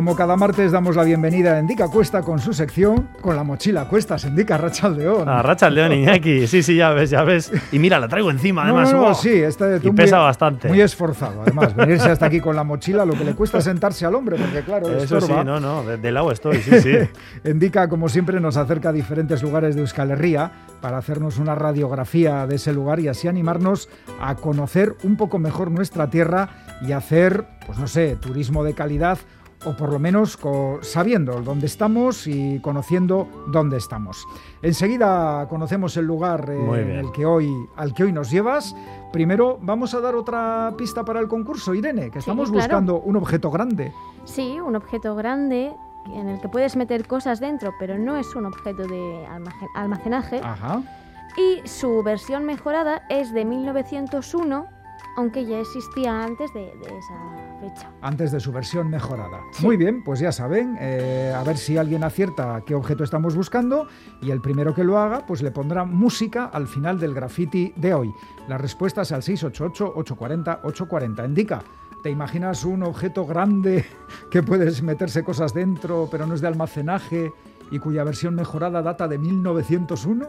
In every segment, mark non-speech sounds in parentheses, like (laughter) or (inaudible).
Como cada martes damos la bienvenida a Endica Cuesta con su sección Con la mochila cuestas, Endica Rachaldeón. Ah, Rachaldeón, Iñaki. Sí, sí, ya ves, ya ves. Y mira, la traigo encima, además. No, no, sí, este y pesa bastante. Muy esforzado, además. Venirse hasta aquí con la mochila, lo que le cuesta sentarse al hombre, porque claro, Eso sí, no, no, de, lado estoy, sí, sí. (laughs) Endica, como siempre, nos acerca a diferentes lugares de Euskal Herria para hacernos una radiografía de ese lugar y así animarnos a conocer un poco mejor nuestra tierra y hacer, pues no sé, turismo de calidad o por lo menos sabiendo dónde estamos y conociendo dónde estamos. Enseguida conocemos el lugar eh, en el que hoy, al que hoy nos llevas. Primero vamos a dar otra pista para el concurso, Irene, que estamos buscando un objeto grande. Sí, un objeto grande en el que puedes meter cosas dentro, pero no es un objeto de almacenaje. Ajá. Y su versión mejorada es de 1901, aunque ya existía antes de esa antes de su versión mejorada. Muy bien, pues ya saben, eh, a ver si alguien acierta qué objeto estamos buscando y el primero que lo haga, pues le pondrá música al final del graffiti de hoy. Las respuestas al 688-840-840. Indica, ¿te imaginas un objeto grande (laughs) que puedes meterse cosas dentro, pero no es de almacenaje y cuya versión mejorada data de 1901?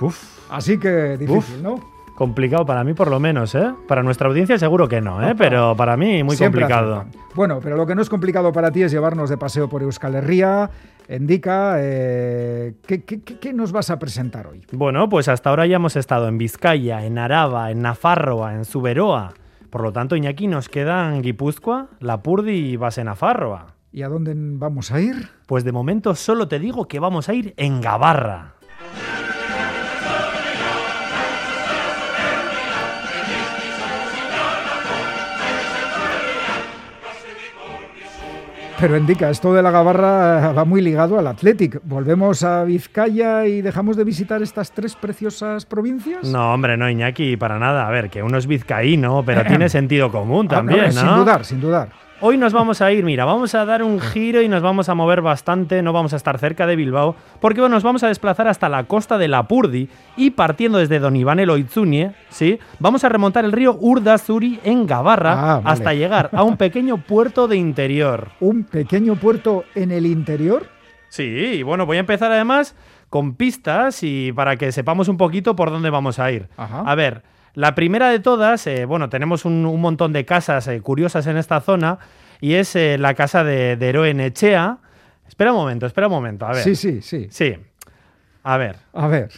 Uf. Así que difícil, ¿no? Complicado para mí, por lo menos, ¿eh? Para nuestra audiencia seguro que no, ¿eh? Pero para mí muy complicado. Bueno, pero lo que no es complicado para ti es llevarnos de paseo por Euskal Herria. Indica, eh, ¿qué, nos vas a presentar hoy? Bueno, pues hasta ahora ya hemos estado en Vizcaya, en Araba, en Nafarroa, en Suberoa. Por lo tanto, Iñaki, nos quedan Guipúzcoa, Lapurdi y Basenafarroa. ¿Y a dónde vamos a ir? Pues de momento solo te digo que vamos a ir en Gabarra. Pero indica, esto de la Gabarra va muy ligado al Athletic. ¿Volvemos a Vizcaya y dejamos de visitar estas tres preciosas provincias? No, hombre, no, Iñaki, para nada. A ver, que uno es vizcaíno, pero (laughs) tiene sentido común ah, también, ¿no? Sin dudar, sin dudar. Hoy nos vamos a ir, mira, vamos a dar un giro y nos vamos a mover bastante, no vamos a estar cerca de Bilbao, porque bueno, nos vamos a desplazar hasta la costa de Lapurdi y partiendo desde Don Iván Eloitzunie, ¿sí? Vamos a remontar el río Urdazuri en Gabarra ah, hasta llegar a un pequeño puerto de interior. (laughs) ¿Un pequeño puerto en el interior? Sí, y bueno, voy a empezar además con pistas y para que sepamos un poquito por dónde vamos a ir. A ver, la primera de todas, eh, bueno, tenemos un, montón de casas eh, curiosas en esta zona y es eh, la casa de, de Eroen Echea. Espera un momento, espera un momento, a ver. Sí, sí, sí. Sí. A ver. A ver.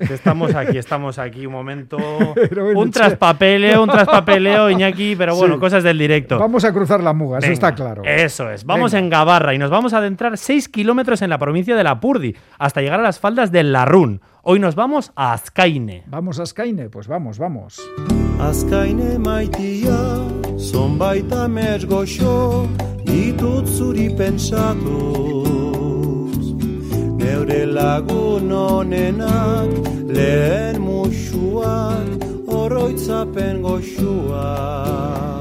Estamos aquí, estamos aquí un momento. (laughs) un traspapeleo, un traspapeleo, (laughs) Iñaki, pero bueno, cosas del directo. Vamos a cruzar la muga, eso está claro. Eso es. Vamos en Gabarra y nos vamos a adentrar 6 kilómetros en la provincia de Lapurdi hasta llegar a las faldas del Larrún. Hoy nos vamos a Azkaine. ¿Vamos a Azkaine? Pues vamos, vamos. Azkaine maitia, baita ditut zuri pensatuz. Neure lagun onenak, lehen musuak, oroitzapen goxuak.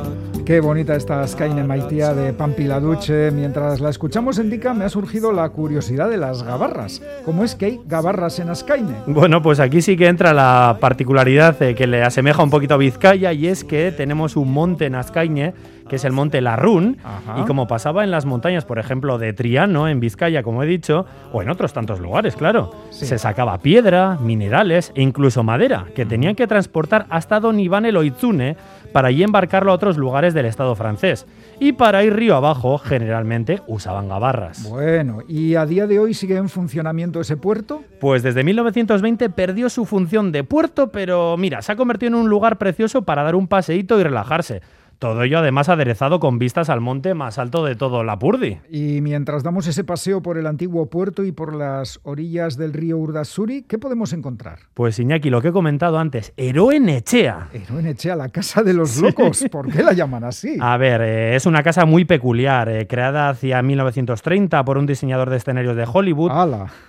Qué bonita esta Skyne Maitía de Pampiladuche. Mientras la escuchamos en Dica me ha surgido la curiosidad de las gabarras. ¿Cómo es que hay gabarras en Ascaine? Bueno, pues aquí sí que entra la particularidad que le asemeja un poquito a Vizcaya y es que tenemos un monte en Ascaine que es el monte Larrún, y como pasaba en las montañas, por ejemplo, de Triano, en Vizcaya, como he dicho, o en otros tantos lugares, claro, se sacaba piedra, minerales e incluso madera, que tenían que transportar hasta Don Iván Eloizune para allí embarcarlo a otros lugares del Estado francés. Y para ir río abajo, generalmente usaban gabarras. Bueno, ¿y a día de hoy sigue en funcionamiento ese puerto? Pues desde 1920 perdió su función de puerto, pero mira, se ha convertido en un lugar precioso para dar un paseíto y relajarse. Todo ello además aderezado con vistas al monte más alto de todo Lapurdi. Y mientras damos ese paseo por el antiguo puerto y por las orillas del río Urdazuri, ¿qué podemos encontrar? Pues Iñaki, lo que he comentado antes, Eroenechea. Eroenechea, la casa de los locos. ¿Por qué la llaman así? A ver, eh, es una casa muy peculiar, eh, creada hacia 1930 por un diseñador de escenarios de Hollywood,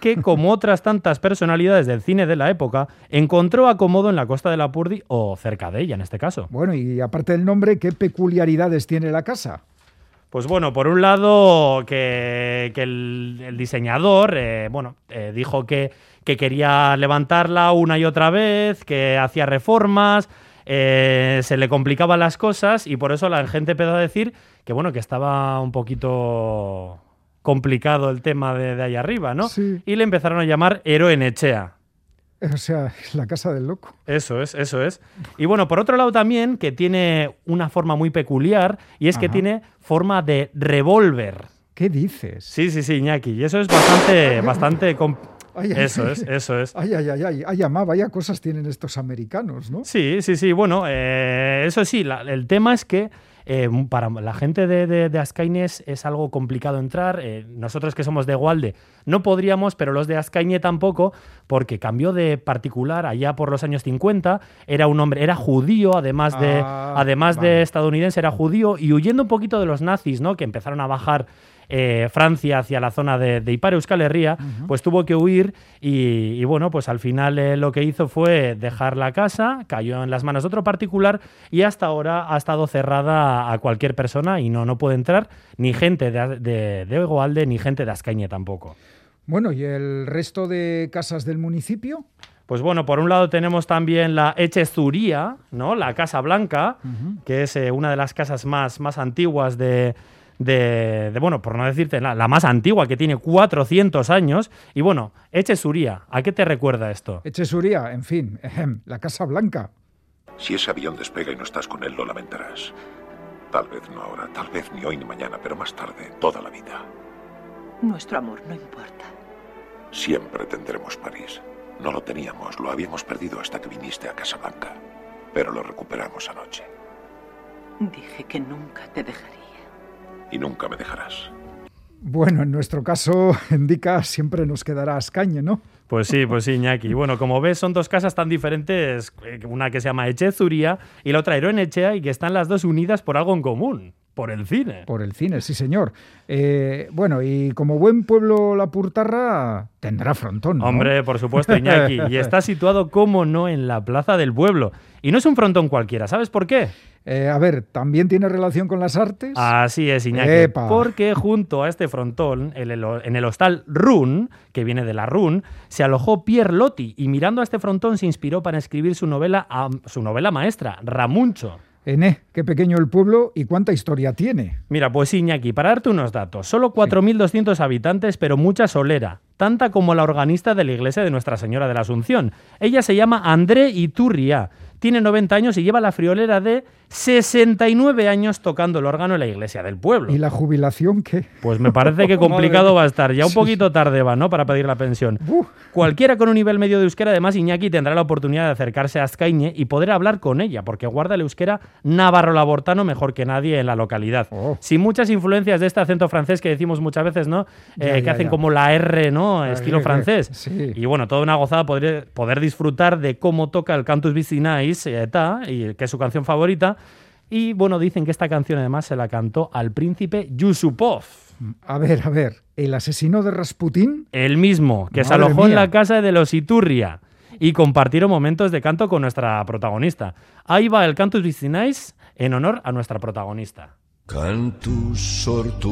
que como otras tantas personalidades del cine de la época, encontró acomodo en la costa de Lapurdi o cerca de ella en este caso. Bueno, y aparte del nombre, ¿qué peculiaridades tiene la casa? Pues bueno, por un lado que, el, diseñador, eh, bueno, eh, dijo que, que, quería levantarla una y otra vez, que hacía reformas, eh, se le complicaban las cosas y por eso la gente empezó a decir que bueno, que estaba un poquito complicado el tema de, de ahí arriba, ¿no? Sí. Y le empezaron a llamar Eroenechea. (laughs) O sea, la casa del loco. Eso es, eso es. Y bueno, por otro lado también, que tiene una forma muy peculiar, y es que tiene forma de revólver. ¿Qué dices? Sí, sí, sí, Iñaki. Y eso es bastante, (laughs) bastante... com- Ay, ay, Eso es, eso es. Ay, ay, ay, ay, ay, ama, vaya cosas tienen estos americanos, ¿no? Sí, sí, sí. Bueno, eh, eso sí, la- el tema es que eh, para la gente de, de, de Azkaine es, algo complicado entrar. Eh, nosotros que somos de Gualde no podríamos, pero los de Azkaine tampoco, porque cambió de particular allá por los años 50. Era un hombre, era judío, además de, Ah, además vale. de estadounidense, era judío, y huyendo un poquito de los nazis, ¿no? Que empezaron a bajar. Eh, Francia hacia la zona de, de Ipar Euskal Herria, pues tuvo que huir y, y bueno, pues al final eh, lo que hizo fue dejar la casa, cayó en las manos de otro particular y hasta ahora ha estado cerrada a cualquier persona y no, no puede entrar ni gente de, de, ni gente de Azcaine tampoco. Bueno, ¿y el resto de casas del municipio? Pues bueno, por un lado tenemos también la Echezuría, ¿no? La Casa Blanca, que es eh, una de las casas más, más antiguas de, de, de, bueno, por no decirte la, la, más antigua, que tiene 400 años. Y bueno, Echezuría, ¿a qué te recuerda esto? Echezuría, en fin, ejem, la Casa Blanca. Si ese avión despega y no estás con él, lo lamentarás. Tal vez no ahora, tal vez ni hoy ni mañana, pero más tarde, toda la vida. Nuestro amor no importa. Siempre tendremos París. No lo teníamos, lo habíamos perdido hasta que viniste a Casablanca. Pero lo recuperamos anoche. Dije que nunca te dejaría. Y nunca me dejarás. Bueno, en nuestro caso, (laughs) Indica siempre nos quedará Ascañe, ¿no? Pues sí, pues sí, Iñaki. (laughs) Bueno, como ves, son dos casas tan diferentes, eh, una que se llama Echezuría y la otra Eroenechea, y que están las dos unidas por algo en común, por el cine. Por el cine, sí, señor. Eh, bueno, y como buen pueblo La Purtarra, tendrá frontón, ¿no? Hombre, por supuesto, Iñaki. y está (laughs) situado, como no, en la plaza del pueblo. Y no es un frontón cualquiera, ¿sabes por qué? Eh, a ver, ¿también tiene relación con las artes? Así es, Iñaki. Epa. Porque junto a este frontón, en el, hostal Run, que viene de la Run, se alojó Pierre Loti y mirando a este frontón se inspiró para escribir su novela, su novela maestra, Ramuncho. Ené, qué pequeño el pueblo y cuánta historia tiene. Mira, pues Iñaki, para darte unos datos, solo 4.200 habitantes, pero mucha solera, tanta como la organista de la iglesia de Nuestra Señora de la Asunción. Ella se llama André Iturria, tiene 90 años y lleva la friolera de 69 años tocando el órgano en la iglesia del pueblo. ¿Y la jubilación qué? Pues me parece que (laughs) complicado va a estar. Ya un poquito tarde va, ¿no? Para pedir la pensión. Cualquiera con un nivel medio de euskera, además, Iñaki tendrá la oportunidad de acercarse a Azcaine y poder hablar con ella, porque guarda el euskera navarro-labortano mejor que nadie en la localidad. Oh. Sin muchas influencias de este acento francés que decimos muchas veces, ¿no? Ya, Eh, que ya, hacen ya. como la R, ¿no? La Estilo R, francés. sí. Y bueno, toda una gozada poder, poder disfrutar de cómo toca el Cantus Vicinais, eh, ta, y que es su canción favorita. Y bueno, dicen que esta canción además se la cantó al príncipe Yusupov. A ver, a ver, ¿el asesino de Rasputín? El mismo, que se alojó en la casa de los Iturria y compartieron momentos de canto con nuestra protagonista. Ahí va el Cantus Vicinais en honor a nuestra protagonista. Kantuz sortu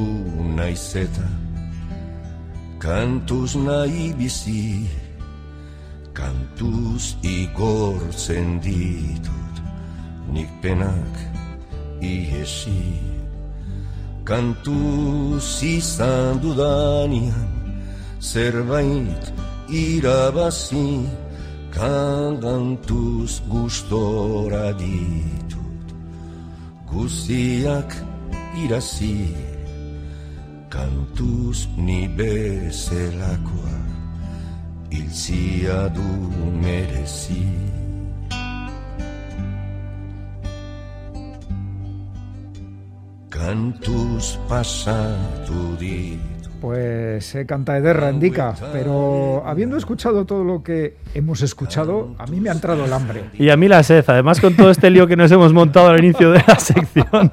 naiz eta Kantuz nahi bizi Kantuz igortzen ditut Nik penak ihesi Kantuz izan dudanian Zerbait irabazi Kantuz gustora ditut Guziak irazi Kantuz ni bezelakoa Iltzia du merezi Pues eh, canta Ederra, indica, pero habiendo escuchado todo lo que hemos escuchado, a mí me ha entrado el hambre. Y a mí la sed, además con todo este lío que nos hemos montado al inicio de la (laughs) sección,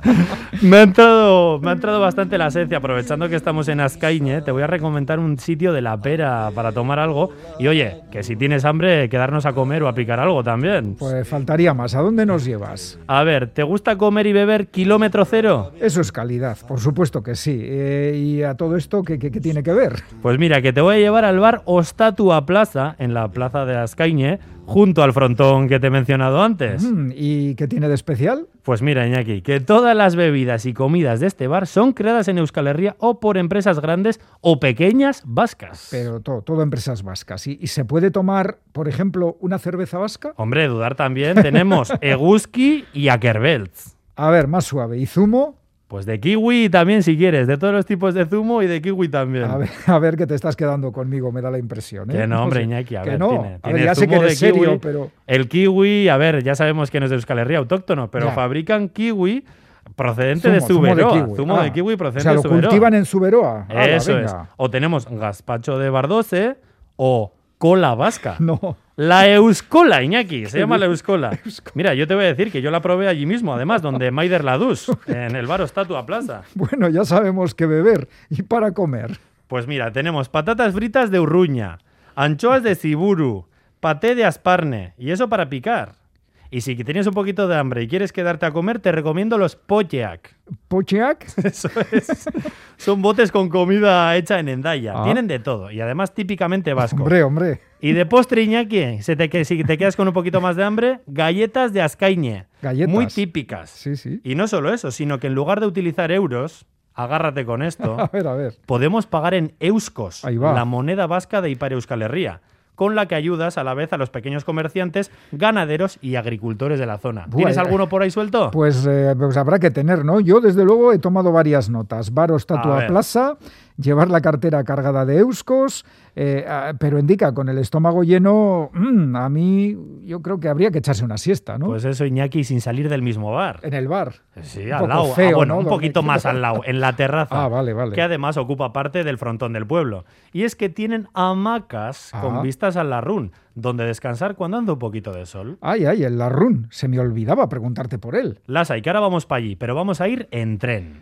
me ha entrado, me ha entrado bastante la sed y aprovechando que estamos en Azcaine, te voy a recomendar un sitio de la pera para tomar algo. Y oye, que si tienes hambre, quedarnos a comer o a picar algo también. Pues faltaría más. ¿A dónde nos llevas? A ver, ¿te gusta comer y beber kilómetro cero? Eso es calidad, por supuesto que sí. Eh, y a todo esto, ¿qué ¿Qué, qué- qué tiene que ver? Pues mira, que te voy a llevar al bar Ostatua Plaza, en la plaza de Ascañe, junto al frontón que te he mencionado antes. Mm, ¿Y qué tiene de especial? Pues mira, Iñaki, que todas las bebidas y comidas de este bar son creadas en Euskal Herria o por empresas grandes o pequeñas vascas. Pero todo, todo empresas vascas. ¿Y, y se puede tomar, por ejemplo, una cerveza vasca? Hombre, dudar también, tenemos (laughs) Eguski y Akerbelts. A ver, más suave. ¿Y zumo? Pues de kiwi también si quieres, de todos los tipos de zumo y de kiwi también. A ver, (laughs) a ver que te estás quedando conmigo, me da la impresión. ¿eh? Que no, hombre. (laughs) Iñaki, a que ver, no. tiene, a ver, ya sé que eres de kiwi. serio, pero... El kiwi, a ver, ya sabemos que no es de Euskal Herria autóctono, pero Ya. fabrican kiwi procedente de Zumo, zumo de kiwi. Zumo Ah, de kiwi O procedente sea, de lo cultivan en Suberoa. Eso es. O tenemos gazpacho de Bardose o cola vasca. (laughs) No. La Euscola, Iñaki, se (laughs) llama la Euscola. Mira, yo te voy a decir que yo la probé allí mismo, además, donde Maider Ladus, (laughs) en el bar Ostatua Plaza. Bueno, ya sabemos qué beber. ¿Y para comer? Pues mira, tenemos patatas fritas de urruña, anchoas de ciburu, paté de asparne, y eso para picar. Y si tienes un poquito de hambre y quieres quedarte a comer, te recomiendo los pocheak. (laughs) ¿Pocheak? Eso es. Son botes con comida hecha en Endaya. Ah. Tienen de todo y además típicamente vasco. Hombre, hombre. Y de postre, Iñaki, se te, si te quedas con un poquito más de hambre, galletas de Ascañe. Galletas. Muy típicas. Sí, sí. Y no solo eso, sino que en lugar de utilizar euros, agárrate con esto, (laughs) A ver, a ver. podemos pagar en euskos, Ahí va. la moneda vasca de Ipar Euskal Herria, con la que ayudas a la vez a los pequeños comerciantes, ganaderos y agricultores de la zona. Buah, ¿Tienes eh. alguno por ahí suelto? Pues, eh, pues habrá que tener, ¿no? Yo, desde luego, he tomado varias notas. Bar A Ostatua ver. Plaza, llevar la cartera cargada de euskos, eh, ah, pero indica, con el estómago lleno, mm, a mí yo creo que habría que echarse una siesta, ¿no? Pues eso, Iñaki, sin salir del mismo bar. en el bar. Sí, al lado. Ah, bueno, ¿no? un poquito más al (laughs) lado, en la terraza. Ah, vale, vale. Que además ocupa parte del frontón del pueblo. Y es que tienen hamacas Ah. con vistas al Larrún, donde descansar cuando anda un poquito de sol. Ay, ay, el Larrún. Se me olvidaba preguntarte por él. Las hay, que ahora vamos para allí, pero vamos a ir en tren.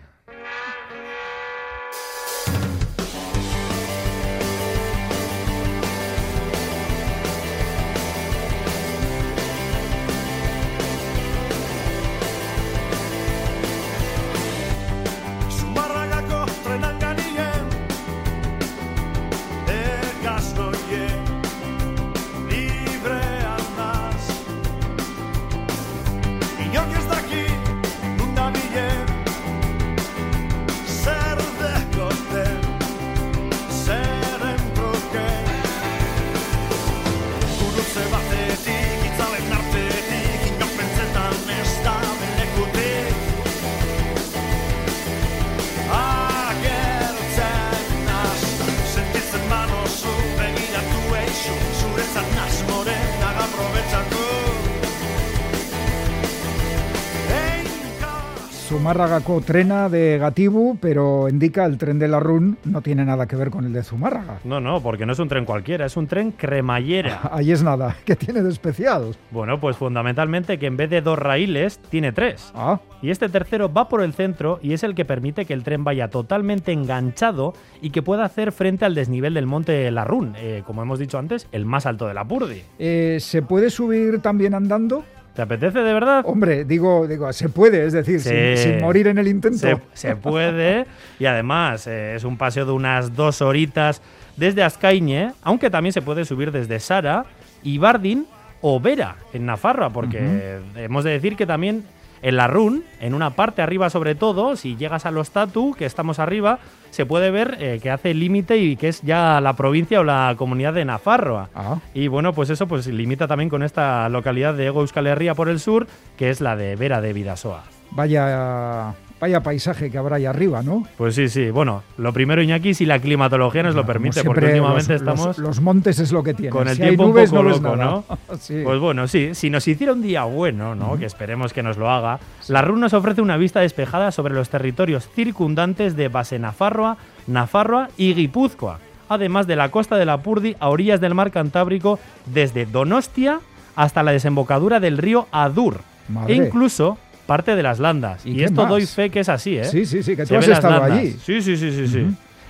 Zumárragako trena de Gatibu, pero indica el tren de Larrún no tiene nada que ver con el de Zumárraga. No, no, porque no es un tren cualquiera, es un tren cremallera. (laughs) Ahí es nada. (laughs) ¿Qué tiene de especial? Bueno, pues fundamentalmente que en vez de dos raíles, tiene tres. Ah, Y este tercero va por el centro y es el que permite que el tren vaya totalmente enganchado y que pueda hacer frente al desnivel del monte Larrún, eh, como hemos dicho antes, el más alto de la Purdi. eh, ¿se puede subir también andando? ¿Te apetece de verdad? Hombre, digo, digo, se puede, es decir, sin, Sí. sin morir en el intento. Se, se puede y además eh, es un paseo de unas dos horitas desde Ascañe, aunque también se puede subir desde Sara, Ibardin o Vera en Nafarroa, porque hemos de decir que también en la Run, en una parte arriba sobre todo, si llegas a los Tatu, que estamos arriba, se puede ver eh, que hace límite y que es ya la provincia o la comunidad de Nafarroa. Ah, Y bueno, pues eso pues limita también con esta localidad de Ego Euskal Herria por el sur, que es la de Vera de Vidasoa. vaya, vaya paisaje que habrá ahí arriba, ¿no? Pues sí, sí. Bueno, lo primero, Iñaki, si la climatología nos lo permite, porque últimamente los, estamos los- los montes es lo que tienen. con el si hay tiempo nubes, un poco no loco, nada. ¿no? (laughs) Sí. Pues bueno, sí, si nos hiciera un día bueno, ¿no? Que esperemos que nos lo haga, la RUN nos ofrece una vista despejada sobre los territorios circundantes de Base Nafarroa, Nafarroa y Guipúzcoa, además de la costa de la Purdi a orillas del mar Cantábrico desde Donostia hasta la desembocadura del río Adur Madre. e incluso parte de las landas. ¿Y esto más? doy fe que es así, ¿eh? Sí, sí, sí, que tú has estado landas. allí. Sí, sí, sí, sí, sí.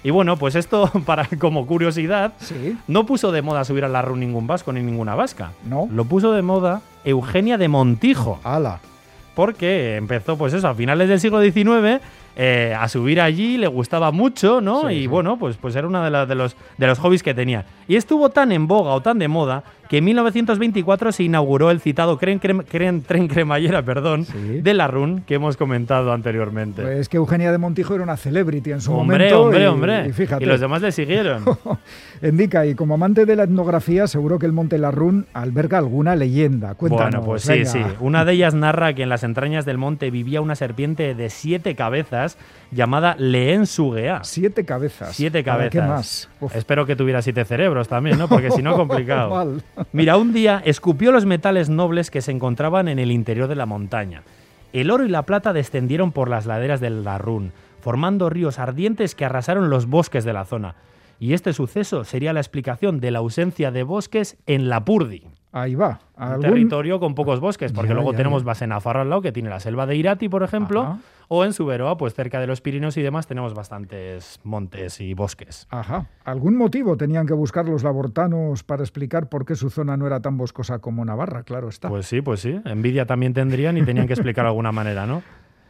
Y bueno, pues esto, (laughs) para como curiosidad, Sí, no puso de moda subir a la RUN ningún vasco ni ninguna vasca. no. Lo puso de moda Eugenia de Montijo, Ala. porque empezó, pues eso, a finales del siglo XIX eh, a subir allí, le gustaba mucho, ¿no? Sí, y sí. bueno, pues, pues era uno de, la- de los, de los hobbies que tenía. Y estuvo tan en boga o tan de moda que en 1924 se inauguró el citado tren, crem- crem- tren cremallera perdón, Sí. de la RUN que hemos comentado anteriormente. Pues que Eugenia de Montijo era una celebrity en su hombre, momento. hombre, y- hombre. Y fíjate. Y los demás le siguieron. (laughs) Indica, y como amante de la etnografía, seguro que el Monte Larrún alberga alguna leyenda. Cuéntanos. Bueno, pues sí, venga. sí. Una de ellas narra que en las entrañas del monte vivía una serpiente de siete cabezas llamada Leen Sugea. Siete cabezas. Siete ¿Para cabezas. ¿Qué más? Uf. Espero que tuviera siete cerebros también, ¿no? Porque si no, (laughs) complicado. Mal. Mira, un día escupió los metales nobles que se encontraban en el interior de la montaña. El oro y la plata descendieron por las laderas del Darrún, formando ríos ardientes que arrasaron los bosques de la zona. Y este suceso sería la explicación de la ausencia de bosques en Lapurdi. Ahí va. Un ¿Algún- territorio con pocos bosques, porque Ya, luego ya, tenemos ya. Basenafarro al lado, que tiene la selva de Irati, por ejemplo, Ajá. o en Suberoa, pues cerca de los Pirineos y demás, tenemos bastantes montes y bosques. Ajá. ¿Algún motivo tenían que buscar los labortanos para explicar por qué su zona no era tan boscosa como Navarra? Claro está. Pues sí, pues sí. Envidia también tendrían y tenían que explicar de alguna manera, ¿no?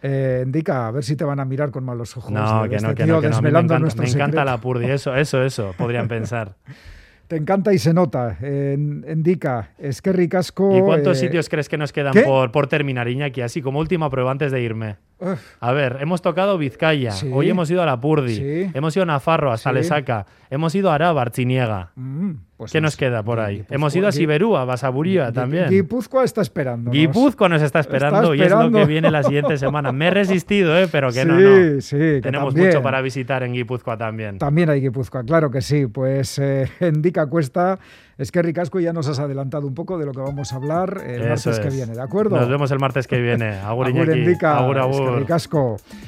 Eh, indica, a ver si te van a mirar con malos ojos. No, de que este no, que tío no, que no. Me encanta, me la purdi. Eso, eso, eso, podrían pensar. (laughs) Te encanta y se nota. En- indica, es que ricasco. ¿Y cuántos eh, sitios crees que nos quedan ¿qué? por, por terminar, Iñaki? Así como última prueba antes de irme. Uf, A ver, hemos tocado Vizcaya, Sí. hoy hemos ido a la Purdi, Sí. hemos ido a Nafarro, hasta Sí. Lesaca, hemos ido a Araba, Archiniega. mm, pues ¿Qué no nos queda por ahí? Hemos ido a Siberúa, a Basaburía también. Guipúzcoa está esperando. Guipúzcoa nos está esperando, y es lo esperando. que viene la siguiente semana. Me he resistido, ¿eh? pero que (laughs) no, no. sí, que Tenemos también. mucho para visitar en Guipúzcoa también. También hay Guipúzcoa, claro que sí. Pues eh, (laughs) indica Cuesta, es que ricasco ya nos has adelantado un poco de lo que vamos a hablar el Eso martes que es. viene, ¿de acuerdo? Nos vemos el martes que viene. Agur, Agur Iñaki. indica, Agur, es que agur. ricasco.